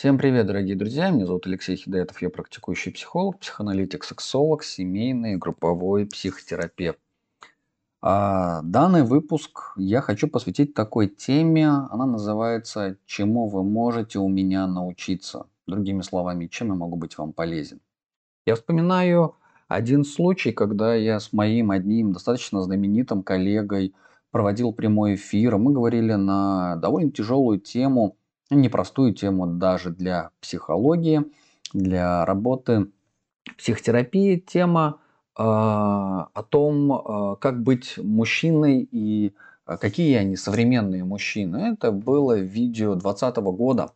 Всем привет, дорогие друзья! Меня зовут Алексей Хидаетов, я практикующий психолог, психоаналитик, сексолог, семейный, групповой психотерапевт. А данный выпуск я хочу посвятить такой теме, она называется «Чему вы можете у меня научиться?» Другими словами, чем я могу быть вам полезен? Я вспоминаю один случай, когда я с моим одним достаточно знаменитым коллегой проводил прямой эфир, мы говорили на довольно тяжелую тему – непростую тему даже для психологии, для работы психотерапии. Тема э, о том, э, как быть мужчиной и э, какие они современные мужчины. Это было видео 2020 года.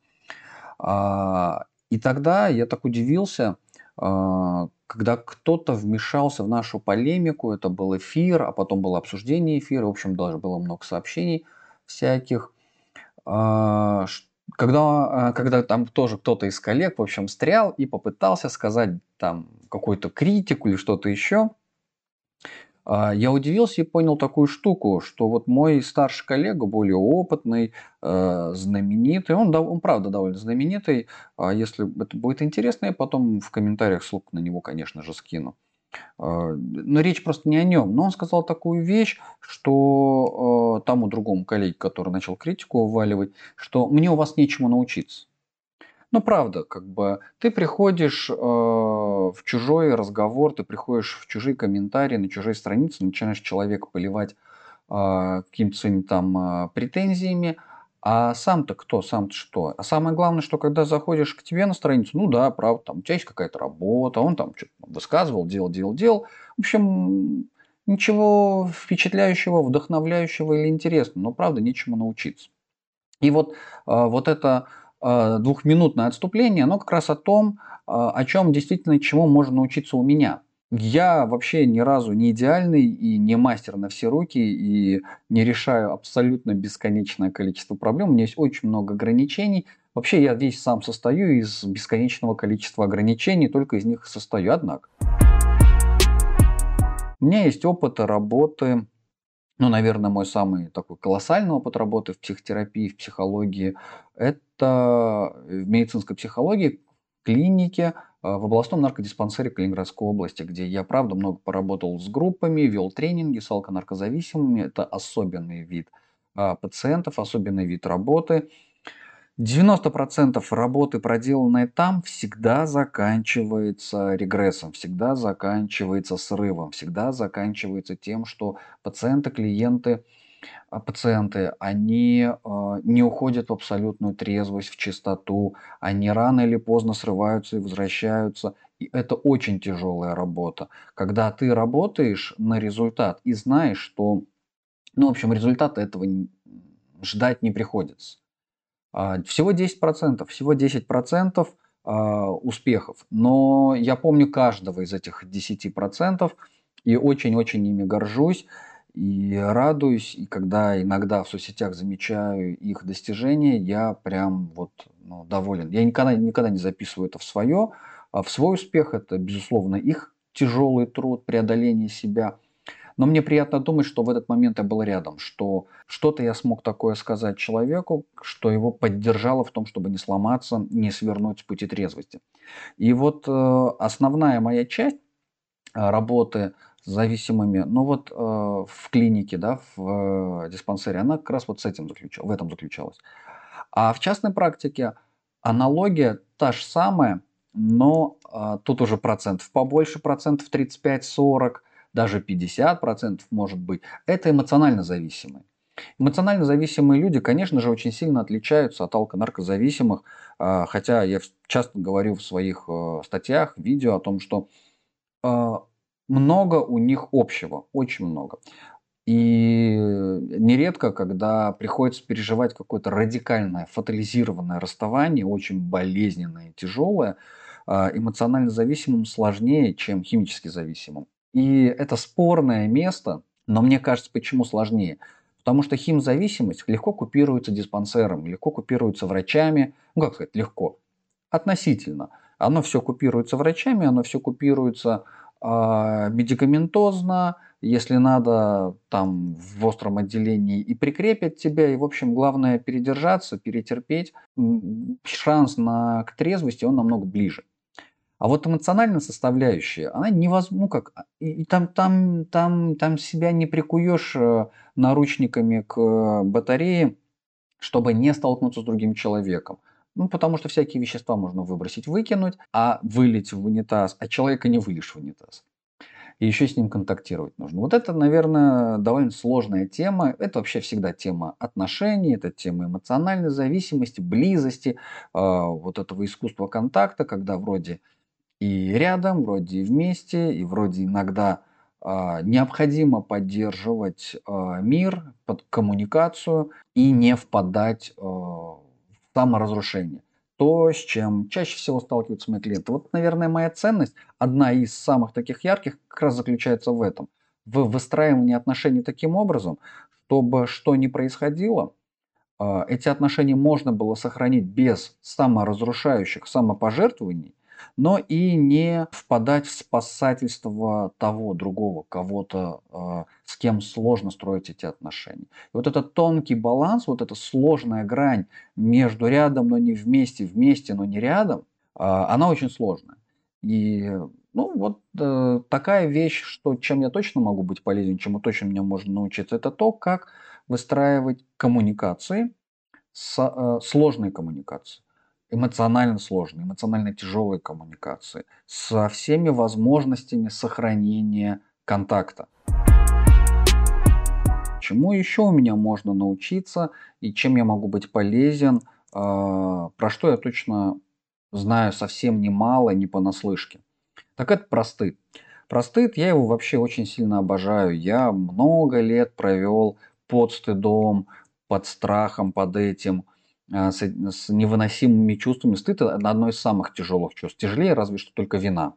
Э, и тогда я так удивился, э, когда кто-то вмешался в нашу полемику, это был эфир, а потом было обсуждение эфира, в общем, даже было много сообщений всяких, когда, а, когда там тоже кто-то из коллег, в общем, стрял и попытался сказать там какую-то критику или что-то еще, а, я удивился и понял такую штуку, что вот мой старший коллега, более опытный, э, знаменитый, он, он правда довольно знаменитый, а если это будет интересно, я потом в комментариях ссылку на него, конечно же, скину. А, но речь просто не о нем. Но он сказал такую вещь, что э, тому другому коллеге, который начал критику уваливать, что мне у вас нечему научиться. Ну, правда, как бы ты приходишь э, в чужой разговор, ты приходишь в чужие комментарии, на чужие страницы, начинаешь человека поливать э, какими-то своими там э, претензиями, а сам-то кто, сам-то что? А самое главное, что когда заходишь к тебе на страницу, ну да, правда, там у тебя есть какая-то работа, он там что-то высказывал, делал, делал, делал. В общем, ничего впечатляющего, вдохновляющего или интересного, но правда нечему научиться. И вот, а, вот это а, двухминутное отступление, оно как раз о том, а, о чем действительно чему можно научиться у меня – я вообще ни разу не идеальный и не мастер на все руки и не решаю абсолютно бесконечное количество проблем. У меня есть очень много ограничений. Вообще я весь сам состою из бесконечного количества ограничений, только из них состою. Однако, у меня есть опыт работы, ну, наверное, мой самый такой колоссальный опыт работы в психотерапии, в психологии, это в медицинской психологии, в клинике, в областном наркодиспансере Калининградской области, где я, правда, много поработал с группами, вел тренинги с алконаркозависимыми. Это особенный вид а, пациентов, особенный вид работы. 90% работы, проделанной там, всегда заканчивается регрессом, всегда заканчивается срывом, всегда заканчивается тем, что пациенты, клиенты – а пациенты, они э, не уходят в абсолютную трезвость, в чистоту, они рано или поздно срываются и возвращаются. И это очень тяжелая работа. Когда ты работаешь на результат и знаешь, что, ну, в общем, результата этого ждать не приходится. А, всего 10%, всего 10% а, успехов. Но я помню каждого из этих 10% и очень-очень ими горжусь. И радуюсь, и когда иногда в соцсетях замечаю их достижения, я прям вот ну, доволен. Я никогда, никогда не записываю это в свое, а в свой успех это, безусловно, их тяжелый труд, преодоление себя. Но мне приятно думать, что в этот момент я был рядом, что что-то я смог такое сказать человеку, что его поддержало в том, чтобы не сломаться, не свернуть с пути трезвости. И вот э, основная моя часть э, работы зависимыми. Но вот э, в клинике, да, в э, диспансере, она как раз вот с этим заключалась, в этом заключалась. А в частной практике аналогия та же самая, но э, тут уже процентов побольше, процентов 35-40, даже 50 процентов может быть. Это эмоционально зависимые. Эмоционально зависимые люди, конечно же, очень сильно отличаются от алконаркозависимых, э, хотя я часто говорю в своих э, статьях, видео о том, что э, много у них общего, очень много. И нередко, когда приходится переживать какое-то радикальное, фатализированное расставание, очень болезненное тяжелое, а, эмоционально зависимым сложнее, чем химически зависимым. И это спорное место, но мне кажется, почему сложнее? Потому что химзависимость легко купируется диспансером, легко купируется врачами. Ну, как сказать, легко. Относительно. Оно все купируется врачами, оно все купируется а, медикаментозно, если надо, там в остром отделении и прикрепят тебя, и, в общем, главное передержаться, перетерпеть. Шанс на к трезвости, он намного ближе. А вот эмоциональная составляющая, она невозможно, ну как, и там, там, там, там себя не прикуешь э, наручниками к э, батарее, чтобы не столкнуться с другим человеком. Ну, потому что всякие вещества можно выбросить, выкинуть, а вылить в унитаз, а человека не вылишь в унитаз. И еще с ним контактировать нужно. Вот это, наверное, довольно сложная тема. Это вообще всегда тема отношений, это тема эмоциональной зависимости, близости, э, вот этого искусства контакта, когда вроде и рядом, вроде и вместе, и вроде иногда э, необходимо поддерживать э, мир, под коммуникацию и не впадать э, саморазрушение. То, с чем чаще всего сталкиваются мои клиенты. Вот, наверное, моя ценность, одна из самых таких ярких, как раз заключается в этом. В выстраивании отношений таким образом, чтобы что ни происходило, эти отношения можно было сохранить без саморазрушающих самопожертвований, но и не впадать в спасательство того, другого, кого-то, э, с кем сложно строить эти отношения. И вот этот тонкий баланс, вот эта сложная грань между рядом, но не вместе, вместе, но не рядом, э, она очень сложная. И ну, вот э, такая вещь, что чем я точно могу быть полезен, чему точно меня можно научиться, это то, как выстраивать коммуникации, с, э, сложные коммуникации эмоционально сложной, эмоционально тяжелой коммуникации, со всеми возможностями сохранения контакта. Чему еще у меня можно научиться и чем я могу быть полезен, а, про что я точно знаю совсем немало, не понаслышке. Так это простыд. Простыд, я его вообще очень сильно обожаю. Я много лет провел под стыдом, под страхом, под этим – с, с невыносимыми чувствами. Стыд – это одно из самых тяжелых чувств. Тяжелее разве что только вина.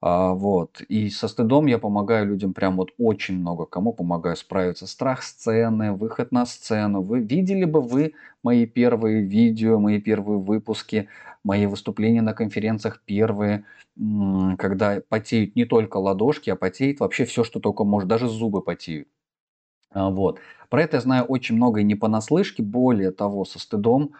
А, вот. И со стыдом я помогаю людям прям вот очень много кому помогаю справиться. Страх сцены, выход на сцену. Вы видели бы вы мои первые видео, мои первые выпуски, мои выступления на конференциях первые, когда потеют не только ладошки, а потеет вообще все, что только может, даже зубы потеют. А, вот. Про это я знаю очень много и не понаслышке. Более того, со стыдом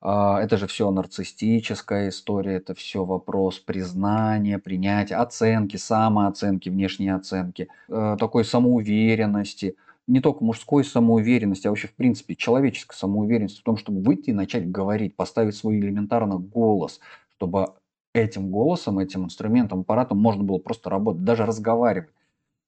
а, это же все нарциссическая история, это все вопрос признания, принятия, оценки, самооценки, внешней оценки, э, такой самоуверенности, не только мужской самоуверенности, а вообще в принципе человеческой самоуверенности в том, чтобы выйти и начать говорить, поставить свой элементарно голос, чтобы этим голосом, этим инструментом, аппаратом можно было просто работать, даже разговаривать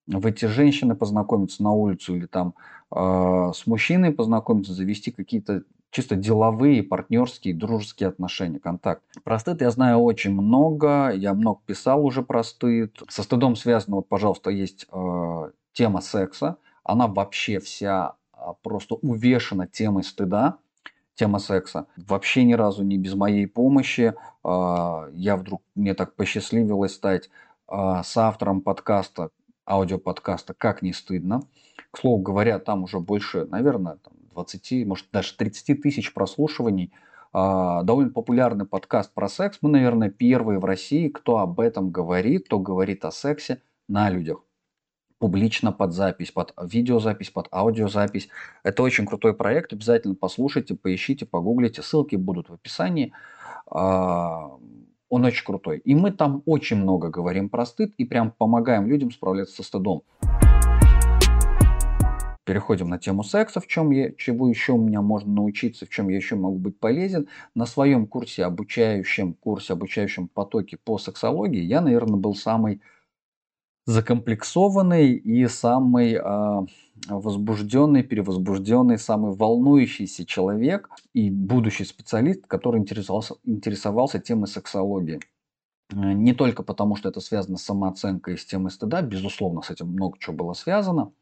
выйти с женщиной познакомиться на улицу или там э, с мужчиной познакомиться, завести какие-то чисто деловые, партнерские, дружеские отношения, контакт. Про стыд я знаю очень много, я много писал уже про стыд. Со стыдом связано, вот, пожалуйста, есть э, тема секса. Она вообще вся э, просто увешана темой стыда тема секса. Вообще ни разу не без моей помощи. Я вдруг, мне так посчастливилось стать с автором подкаста аудиоподкаста «Как не стыдно». К слову говоря, там уже больше, наверное, 20, может даже 30 тысяч прослушиваний. А, довольно популярный подкаст про секс. Мы, наверное, первые в России, кто об этом говорит, кто говорит о сексе на людях. Публично под запись, под видеозапись, под аудиозапись. Это очень крутой проект. Обязательно послушайте, поищите, погуглите. Ссылки будут в описании. Он очень крутой. И мы там очень много говорим про стыд и прям помогаем людям справляться со стыдом. Переходим на тему секса, в чем я, чего еще у меня можно научиться, в чем я еще могу быть полезен. На своем курсе, обучающем курсе, обучающем потоке по сексологии, я, наверное, был самый закомплексованный и самый э, возбужденный, перевозбужденный, самый волнующийся человек и будущий специалист, который интересовался, интересовался темой сексологии. Не только потому, что это связано с самооценкой и с темой стыда, безусловно, с этим много чего было связано.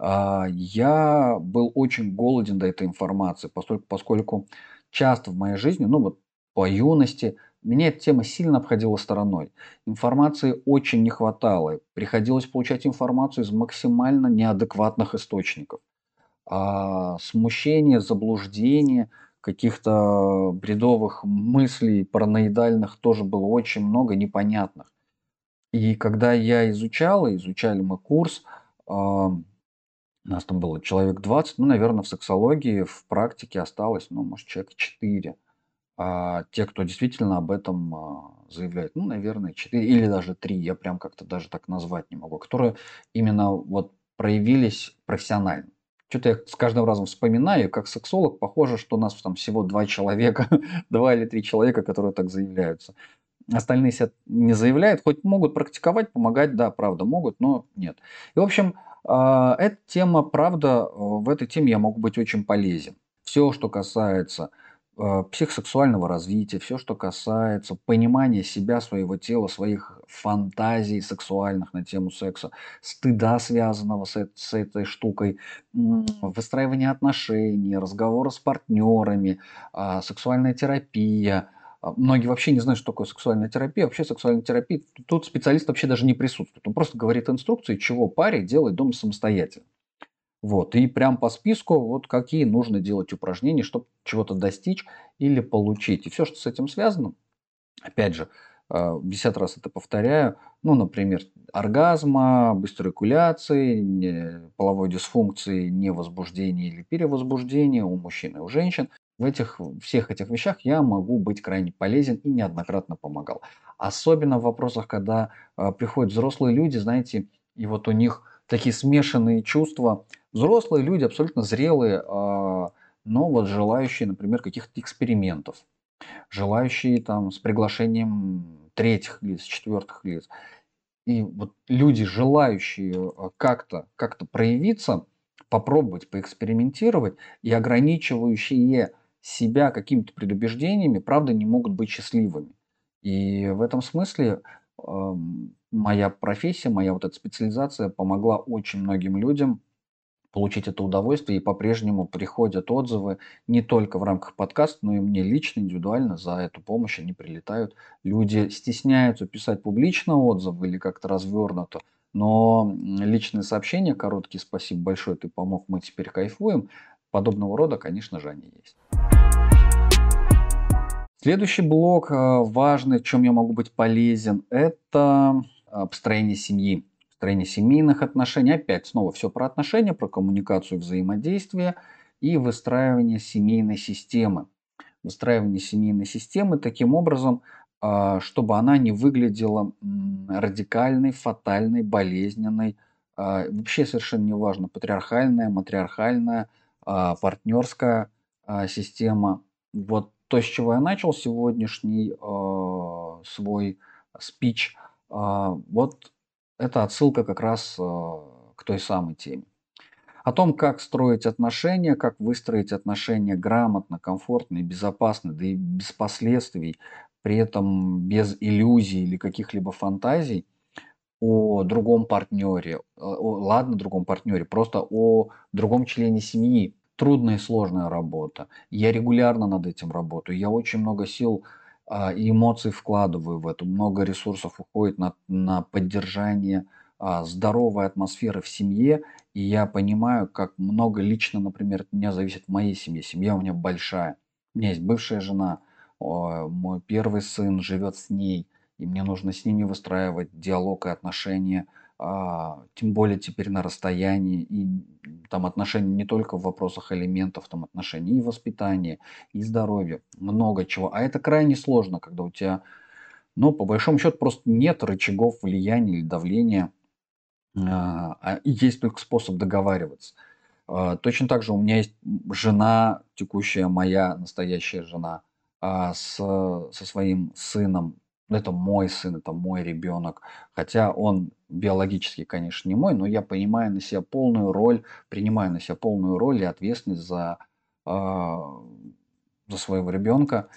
Э, я был очень голоден до этой информации, поскольку часто в моей жизни, ну вот по юности, меня эта тема сильно обходила стороной. Информации очень не хватало. Приходилось получать информацию из максимально неадекватных источников. А смущение, заблуждение, каких-то бредовых мыслей, параноидальных тоже было очень много непонятных. И когда я изучал, и изучали мы курс, а, нас там было человек 20, ну, наверное, в сексологии, в практике осталось, ну, может, человек 4. А те, кто действительно об этом а, заявляет, ну, наверное, 4 или даже 3, я прям как-то даже так назвать не могу, которые именно вот проявились профессионально. Что-то я с каждым разом вспоминаю, как сексолог, похоже, что у нас там всего два человека, два или три человека, которые так заявляются. Остальные себя не заявляют, хоть могут практиковать, помогать, да, правда, могут, но нет. И, в общем, а, эта тема, правда, в этой теме я могу быть очень полезен. Все, что касается психосексуального развития, все, что касается понимания себя, своего тела, своих фантазий сексуальных на тему секса, стыда, связанного с, с этой штукой, выстраивания отношений, разговора с партнерами, а, сексуальная терапия – а, многие вообще не знают, что такое сексуальная терапия. Вообще сексуальная терапия, тут специалист вообще даже не присутствует. Он просто говорит инструкции, чего паре делать дома самостоятельно. Вот, и прям по списку, вот какие нужно делать упражнения, чтобы чего-то достичь или получить. И все, что с этим связано, опять же, 50 а, раз это повторяю, ну, например, оргазма, быстрой экуляции, половой дисфункции, невозбуждения или перевозбуждения у мужчин и у женщин, в этих, всех этих вещах я могу быть крайне полезен и неоднократно помогал. Особенно в вопросах, когда э, приходят взрослые люди, знаете, и вот у них такие смешанные чувства. Взрослые люди, абсолютно зрелые, э, но вот желающие, например, каких-то экспериментов, желающие там с приглашением третьих лиц, четвертых лиц. И вот люди, желающие как-то как проявиться, попробовать, поэкспериментировать и ограничивающие себя какими-то предубеждениями, правда, не могут быть счастливыми. И в этом смысле э, моя профессия, моя вот эта специализация помогла очень многим людям получить это удовольствие, и по-прежнему приходят отзывы не только в рамках подкаста, но и мне лично, индивидуально за эту помощь они прилетают. Люди стесняются писать публично отзывы или как-то развернуто, но личные сообщения, короткие «спасибо большое, ты помог, мы теперь кайфуем», подобного рода, конечно же, они есть. Следующий блок э, важный, чем я могу быть полезен, это э, построение семьи, построение семейных отношений. Опять снова все про отношения, про коммуникацию, взаимодействие и выстраивание семейной системы. Выстраивание семейной системы таким образом, э, чтобы она не выглядела радикальной, фатальной, болезненной, вообще совершенно не важно, патриархальная, матриархальная, партнерская система. Вот то, с чего я начал сегодняшний свой спич, вот это отсылка как раз э, к той самой теме. О том, как строить отношения, как выстроить отношения грамотно, комфортно и безопасно, да и без последствий, при этом без иллюзий или каких-либо фантазий о другом партнере, о, ладно, другом партнере, просто о другом члене семьи, трудная и сложная работа. Я регулярно над этим работаю. Я очень много сил а, и эмоций вкладываю в это. Много ресурсов уходит на, на поддержание а, здоровой атмосферы в семье. И я понимаю, как много лично, например, от меня зависит в моей семье. Семья у меня большая. У меня есть бывшая жена, мой первый сын живет с ней. И мне нужно с ними выстраивать диалог и отношения – а, тем более теперь на расстоянии, и там отношения не только в вопросах элементов, там отношения и воспитания, и здоровья, много чего. А это крайне сложно, когда у тебя, ну, по большому счету, просто нет рычагов влияния или давления, а, а есть только способ договариваться. А, точно так же у меня есть жена, текущая моя настоящая жена, с, со своим сыном это мой сын, это мой ребенок. Хотя он биологически, конечно, не мой, но я понимаю на себя полную роль, принимаю на себя полную роль и ответственность за, э, за своего ребенка.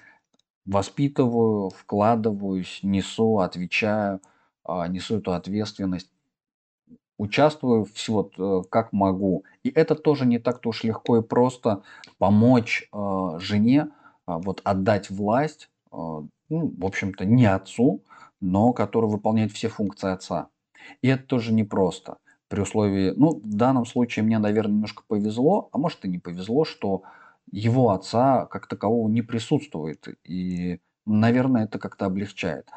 Воспитываю, вкладываюсь, несу, отвечаю, э, несу эту ответственность. Участвую всего э, как могу. И это тоже не так-то уж легко и просто помочь э, жене э, вот отдать власть ну, в общем-то, не отцу, но который выполняет все функции отца. И это тоже непросто. При условии, ну, в данном случае мне, наверное, немножко повезло, а может и не повезло, что его отца как такового не присутствует. И, наверное, это как-то облегчает.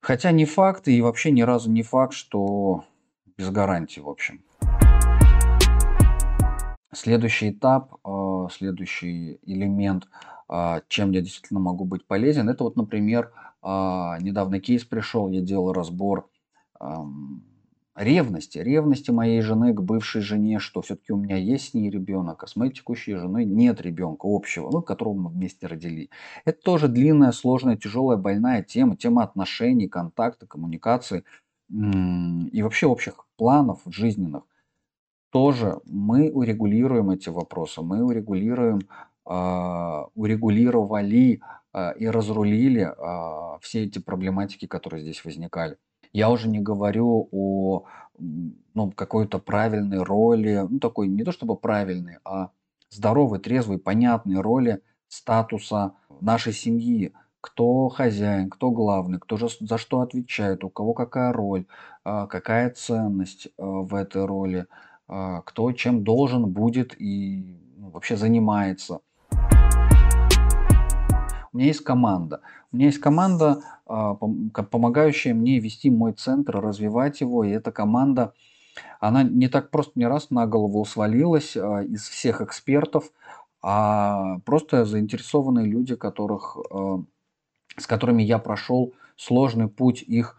Хотя не факт и вообще ни разу не факт, что без гарантии, в общем. Следующий этап, а, следующий элемент, а, чем я действительно могу быть полезен, это вот, например, а, недавно кейс пришел, я делал разбор ревности, ревности моей жены к бывшей жене, что все-таки у меня есть с ней ребенок, а с моей текущей женой нет ребенка общего, ну, которого мы вместе родили. Это тоже длинная, сложная, тяжелая, больная тема, тема отношений, контакта, коммуникации и вообще общих планов жизненных. Тоже мы урегулируем эти вопросы, мы урегулируем, э, урегулировали э, и разрулили э, все эти проблематики, которые здесь возникали. Я уже не говорю о ну, какой-то правильной роли, ну такой не то чтобы правильной, а здоровой, трезвой, понятной роли статуса нашей семьи. Кто хозяин, кто главный, кто же за что отвечает, у кого какая роль, а, какая ценность а, в этой роли, а, кто чем должен будет и ну, вообще занимается. У меня есть команда. У меня есть команда, а, помогающая мне вести мой центр, развивать его. И эта команда, она не так просто не раз на голову свалилась а, из всех экспертов, а просто заинтересованные люди, которых, а, с которыми я прошел сложный путь их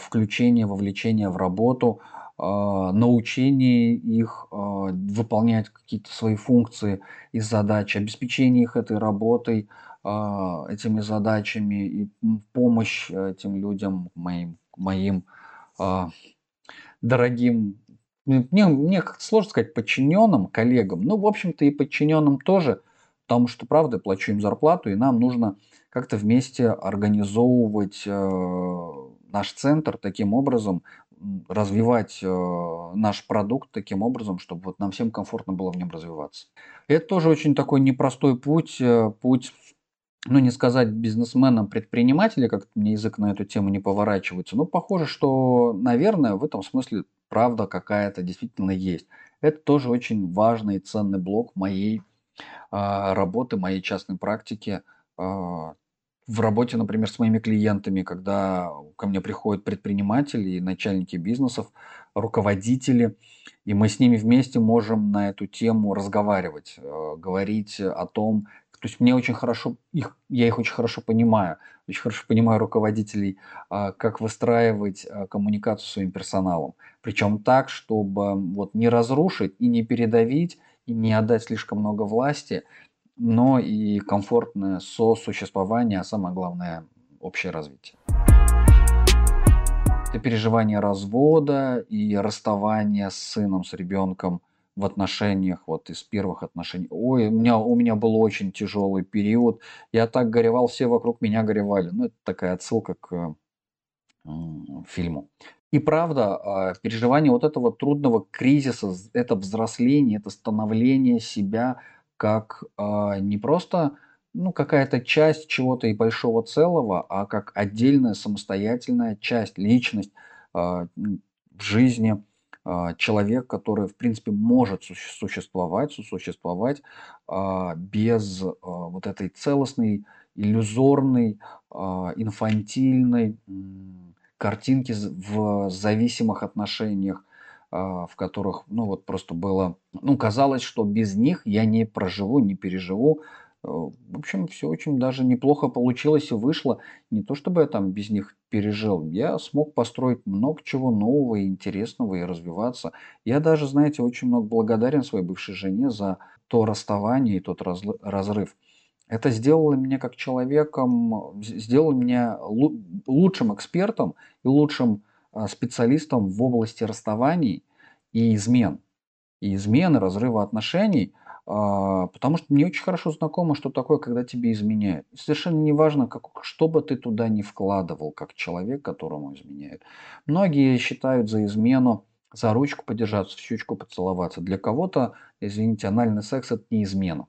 включения, вовлечения в работу, научение их выполнять какие-то свои функции и задачи, обеспечение их этой работой – а, этими задачами и помощь этим людям, моим, моим а, дорогим, мне, мне как сложно сказать, подчиненным, коллегам, ну, в общем-то, и подчиненным тоже, потому что, правда, плачу им зарплату, и нам нужно как-то вместе организовывать э, наш центр таким образом, развивать э, наш продукт таким образом, чтобы вот нам всем комфортно было в нем развиваться. Это тоже очень такой непростой путь, э, путь ну, не сказать бизнесменом, предпринимателя, как мне язык на эту тему не поворачивается, но похоже, что, наверное, в этом смысле правда какая-то действительно есть. Это тоже очень важный и ценный блок моей а, работы, моей частной практики. А, в работе, например, с моими клиентами, когда ко мне приходят предприниматели и начальники бизнесов, руководители, и мы с ними вместе можем на эту тему разговаривать, э, говорить о том, то есть мне очень хорошо, их, я их очень хорошо понимаю, очень хорошо понимаю руководителей, а, как выстраивать а, коммуникацию с своим персоналом. Причем так, чтобы вот не разрушить и не передавить, и не отдать слишком много власти, но и комфортное сосуществование, а самое главное общее развитие. Это переживание развода и расставания с сыном, с ребенком – в отношениях, вот из первых отношений. Ой, у меня, у меня был очень тяжелый период. Я так горевал, все вокруг меня горевали. Ну, это такая отсылка к фильму. И правда, э, переживание вот этого трудного кризиса, это взросление, это становление себя как э, не просто ну, какая-то часть чего-то и большого целого, а как отдельная самостоятельная часть, личность э, в жизни – а, человек, который, в принципе, может существовать, существовать а, без а, вот этой целостной, иллюзорной, инфантильной картинки в зависимых отношениях, в которых, ну вот просто было, ну казалось, что без них я не проживу, не переживу, Э, в общем, все очень даже неплохо получилось и вышло. Не то чтобы я там без них пережил. Я смог построить много чего нового и интересного и развиваться. Я даже, знаете, очень много благодарен своей бывшей жене за то расставание и тот разрыв. Это сделало меня как человеком, сделало меня лучшим экспертом и лучшим а, специалистом в области расставаний и измен. И измены, разрыва отношений – а, потому что мне очень хорошо знакомо, что такое, когда тебе изменяют. И совершенно не важно, как, что бы ты туда не вкладывал, как человек, которому изменяют. Многие считают за измену за ручку подержаться, в щечку поцеловаться. Для кого-то, извините, анальный секс – это не измена.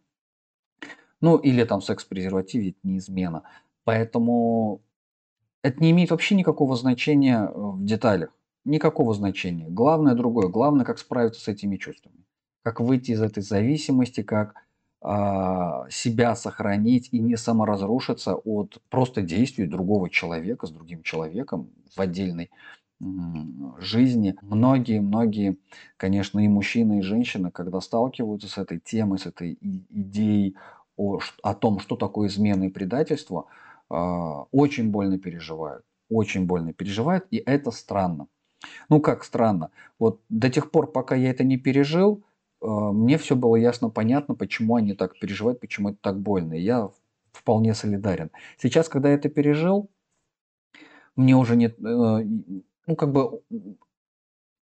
Ну, или там секс в презервативе – это не измена. Поэтому это не имеет вообще никакого значения э, в деталях. Никакого значения. Главное другое. Главное, как справиться с этими чувствами как выйти из этой зависимости, как а, себя сохранить и не саморазрушиться от просто действий другого человека с другим человеком в отдельной жизни. Многие-многие, конечно, и мужчины, и женщины, когда сталкиваются с этой темой, с этой идеей о, о том, что такое измена и предательство, очень больно переживают. Очень больно переживают, и это странно. Ну как странно? Вот до тех пор, пока я это не пережил, а, мне все было ясно, понятно, почему они так переживают, почему это так больно. И я вполне солидарен. Сейчас, когда я это пережил, мне уже нет, э, ну как бы,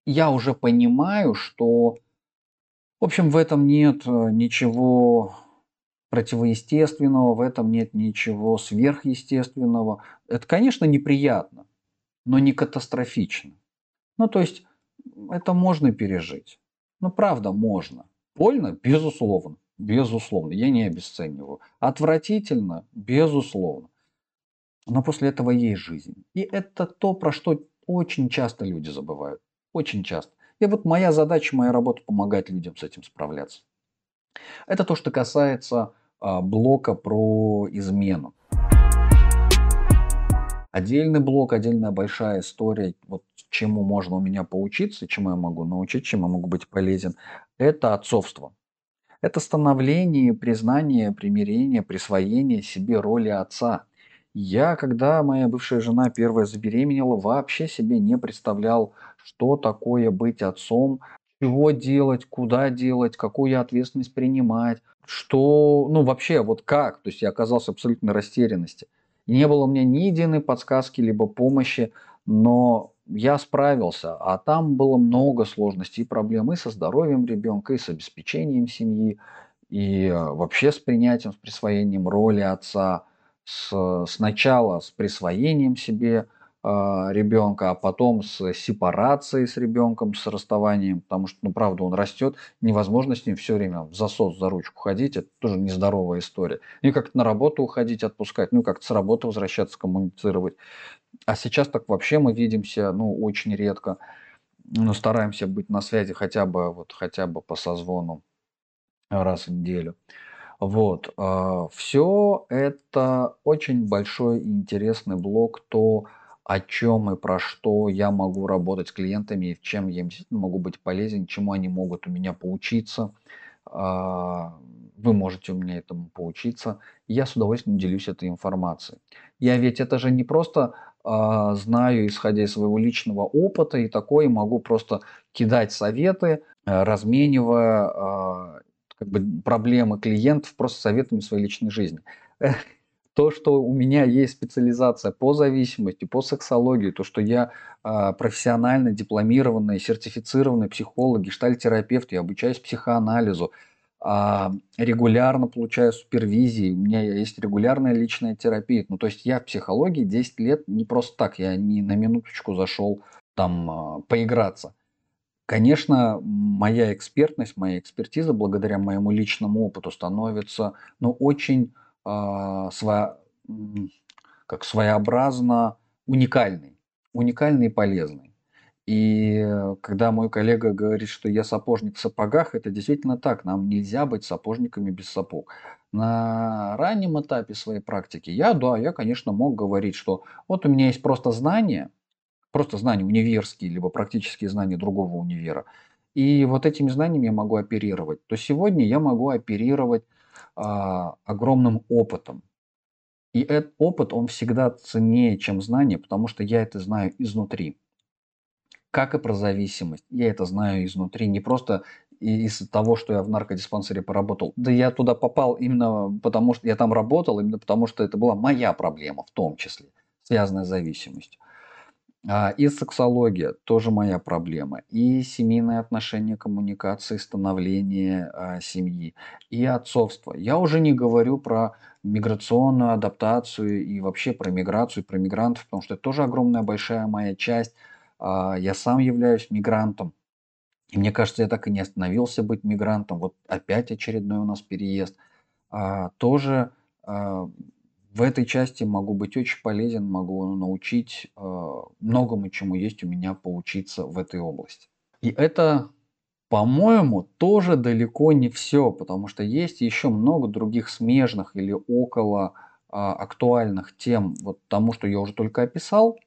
я уже понимаю, что, в общем, в этом нет э, ничего противоестественного, в этом нет ничего сверхъестественного. Это, конечно, неприятно, но не катастрофично. Ну, то есть, это можно пережить. Ну, правда, можно. Больно? Безусловно. Безусловно. Я не обесцениваю. Отвратительно? Безусловно. Но после этого есть жизнь. И это то, про что очень часто люди забывают. Очень часто. И вот моя задача, моя работа помогать людям с этим справляться. Это то, что касается блока про измену. Отдельный блок, отдельная большая история, вот чему можно у меня поучиться, чему я могу научить, чем я могу быть полезен, это отцовство. Это становление, признание, примирение, присвоение себе роли отца. Я, когда моя бывшая жена первая забеременела, вообще себе не представлял, что такое быть отцом, чего делать, куда делать, какую ответственность принимать, что, ну вообще, вот как, то есть я оказался в абсолютной растерянности. Не было у меня ни единой подсказки, либо помощи, но я справился, а там было много сложностей и проблем и со здоровьем ребенка, и с обеспечением семьи, и э, вообще с принятием, с присвоением роли отца, с, сначала с присвоением себе ребенка, а потом с сепарацией с ребенком, с расставанием, потому что, ну, правда, он растет, невозможно с ним все время в засос за ручку ходить, это тоже нездоровая история. И как-то на работу уходить, отпускать, ну, как-то с работы возвращаться, коммуницировать. А сейчас так вообще мы видимся, ну, очень редко, но стараемся быть на связи хотя бы, вот, хотя бы по созвону раз в неделю. Вот. А, все это очень большой и интересный блок, то, о чем и про что я могу работать с клиентами, и в чем я им действительно могу быть полезен, чему они могут у меня поучиться. А, вы можете у меня этому поучиться. Я с удовольствием делюсь этой информацией. Я ведь это же не просто а, знаю, исходя из своего личного опыта, и такое могу просто кидать советы, э, разменивая а, как бы, проблемы клиентов просто советами своей личной жизни то, что у меня есть специализация по зависимости, по сексологии, то, что я э, профессионально дипломированный, сертифицированный психолог, гештальтерапевт, я обучаюсь психоанализу, э, регулярно получаю супервизии, у меня есть регулярная личная терапия. Ну, то есть я в психологии 10 лет не просто так, я не на минуточку зашел там э, поиграться. Конечно, моя экспертность, моя экспертиза благодаря моему личному опыту становится ну, очень а, своя, как своеобразно уникальный, уникальный и полезный. И когда мой коллега говорит, что я сапожник в сапогах, это действительно так. Нам нельзя быть сапожниками без сапог. На раннем этапе своей практики я, да, я, конечно, мог говорить, что вот у меня есть просто знания, просто знания универские, либо практические знания другого универа. И вот этими знаниями я могу оперировать. То сегодня я могу оперировать а, огромным опытом. И этот опыт, он всегда ценнее, чем знание, потому что я это знаю изнутри. Как и про зависимость. Я это знаю изнутри, не просто из того, что я в наркодиспансере поработал. Да я туда попал именно потому, что я там работал, именно потому, что это была моя проблема в том числе, связанная с зависимостью. А, и сексология тоже моя проблема. И семейные отношения, коммуникации, становление а, семьи. И отцовство. Я уже не говорю про миграционную адаптацию и вообще про миграцию, про мигрантов, потому что это тоже огромная большая моя часть. А, я сам являюсь мигрантом. И мне кажется, я так и не остановился быть мигрантом. Вот опять очередной у нас переезд. Тоже в этой части могу быть очень полезен, могу научить э, многому, чему есть у меня поучиться в этой области. И это По-моему, тоже далеко не все, потому что есть еще много других смежных или около а, актуальных тем, вот тому, что я уже только описал,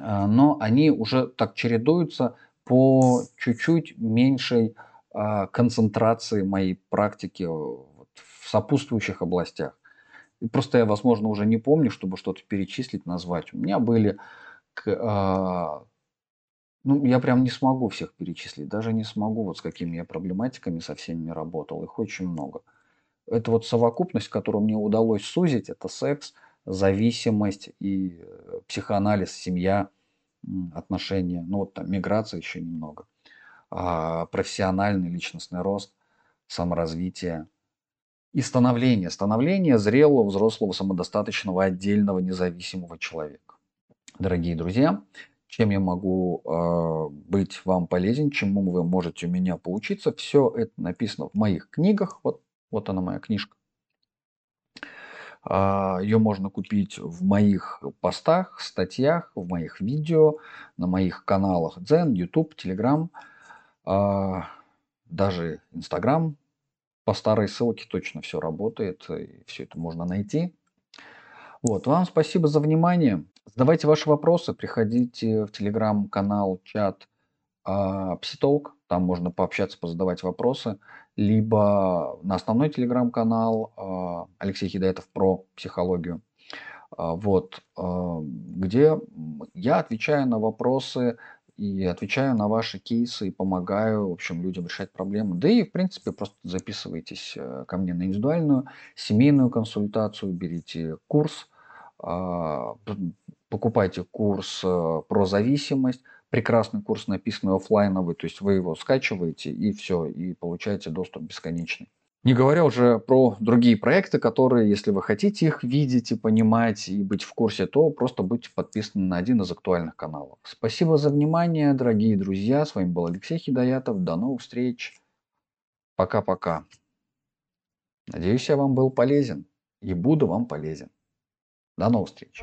а, но они уже так чередуются по чуть-чуть меньшей а, концентрации моей практики вот, в сопутствующих областях. Просто я, возможно, уже не помню, чтобы что-то перечислить, назвать. У меня были а, ну, я прям не смогу всех перечислить, даже не смогу, вот с какими я проблематиками со всеми работал, их очень много. Это вот совокупность, которую мне удалось сузить, это секс, зависимость и э, психоанализ, семья, отношения, ну вот там миграция еще немного, а, профессиональный личностный рост, саморазвитие и становление. Становление зрелого, взрослого, самодостаточного, отдельного, независимого человека. Дорогие друзья, чем я могу э, быть вам полезен, чему вы можете у меня поучиться. Все это написано в моих книгах. Вот, вот она моя книжка. А, ее можно купить в моих постах, статьях, в моих видео, на моих каналах Дзен, YouTube, Telegram, э, даже Instagram. По старой ссылке точно все работает, и все это можно найти. Вот, вам спасибо за внимание. Задавайте ваши вопросы, приходите в телеграм-канал, чат а, Пситолк, там можно пообщаться, позадавать вопросы, либо на основной телеграм-канал а, Алексей Хидаетов про психологию, а, вот, а, где я отвечаю на вопросы и отвечаю на ваши кейсы и помогаю, в общем, людям решать проблемы. Да и, в принципе, просто записывайтесь э, ко мне на индивидуальную семейную консультацию, берите курс, а, покупайте курс э, про зависимость, прекрасный курс, написанный офлайновый, то есть вы его скачиваете и все, и получаете доступ бесконечный. Не говоря уже про другие проекты, которые, если вы хотите их видеть и понимать и быть в курсе, то просто будьте подписаны на один из актуальных каналов. Спасибо за внимание, дорогие друзья. С вами был Алексей Хидаятов. До новых встреч. Пока-пока. Надеюсь, я вам был полезен и буду вам полезен. До новых встреч.